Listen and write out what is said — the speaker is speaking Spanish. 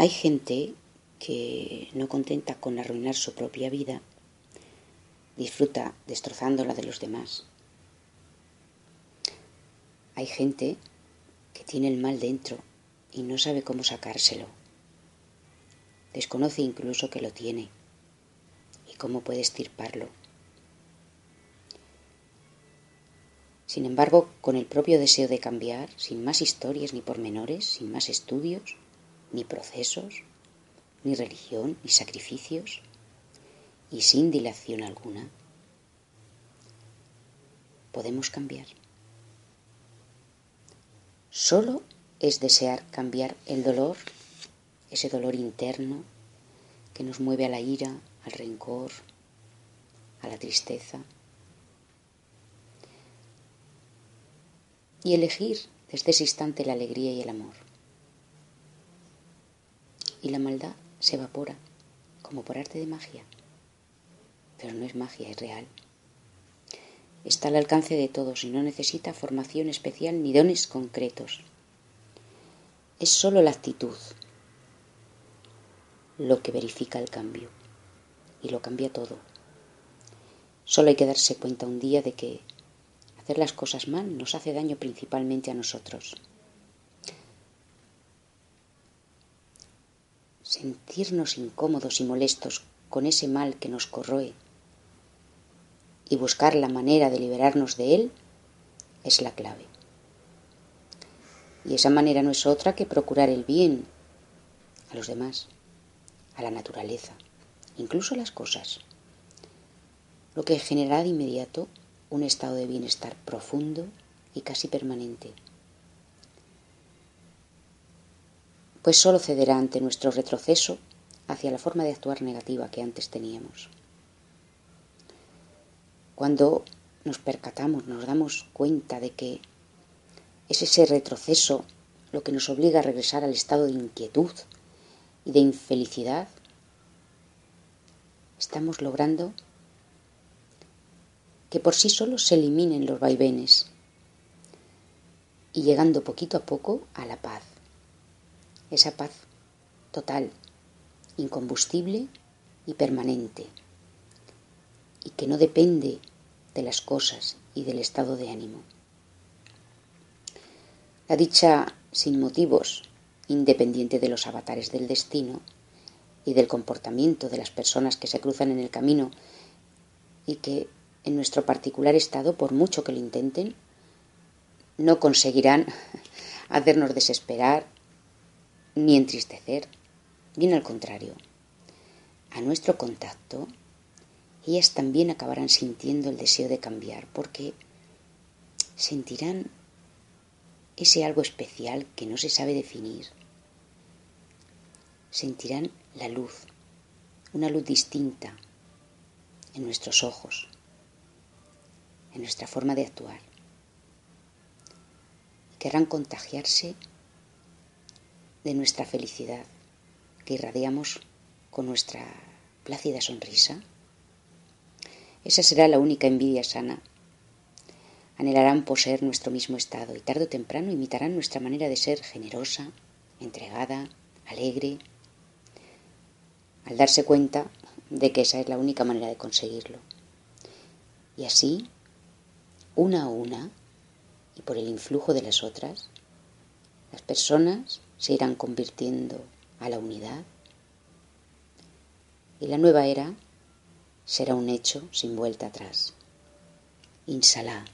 Hay gente que, no contenta con arruinar su propia vida, disfruta destrozando la de los demás. Hay gente que tiene el mal dentro y no sabe cómo sacárselo. Desconoce incluso que lo tiene y cómo puede estirparlo. Sin embargo, con el propio deseo de cambiar, sin más historias ni pormenores, sin más estudios, ni procesos, ni religión, ni sacrificios, y sin dilación alguna, podemos cambiar. Solo es desear cambiar el dolor, ese dolor interno que nos mueve a la ira, al rencor, a la tristeza, y elegir desde ese instante la alegría y el amor. Y la maldad se evapora como por arte de magia. Pero no es magia, es real. Está al alcance de todos y no necesita formación especial ni dones concretos. Es solo la actitud lo que verifica el cambio y lo cambia todo. Solo hay que darse cuenta un día de que hacer las cosas mal nos hace daño principalmente a nosotros. Sentirnos incómodos y molestos con ese mal que nos corroe y buscar la manera de liberarnos de él es la clave. Y esa manera no es otra que procurar el bien a los demás, a la naturaleza, incluso a las cosas, lo que generará de inmediato un estado de bienestar profundo y casi permanente. Pues solo cederá ante nuestro retroceso hacia la forma de actuar negativa que antes teníamos. Cuando nos percatamos, nos damos cuenta de que es ese retroceso lo que nos obliga a regresar al estado de inquietud y de infelicidad, estamos logrando que por sí solos se eliminen los vaivenes y llegando poquito a poco a la paz. Esa paz total, incombustible y permanente, y que no depende de las cosas y del estado de ánimo. La dicha sin motivos, independiente de los avatares del destino y del comportamiento de las personas que se cruzan en el camino y que en nuestro particular estado, por mucho que lo intenten, no conseguirán hacernos desesperar ni entristecer. Bien al contrario, a nuestro contacto, ellas también acabarán sintiendo el deseo de cambiar porque sentirán ese algo especial que no se sabe definir. Sentirán la luz, una luz distinta en nuestros ojos, en nuestra forma de actuar. Querrán contagiarse de nuestra felicidad que irradiamos con nuestra plácida sonrisa. Esa será la única envidia sana. Anhelarán poseer nuestro mismo estado y tarde o temprano imitarán nuestra manera de ser generosa, entregada, alegre, al darse cuenta de que esa es la única manera de conseguirlo. Y así una a una y por el influjo de las otras, las personas se irán convirtiendo a la unidad y la nueva era será un hecho sin vuelta atrás. Insalá.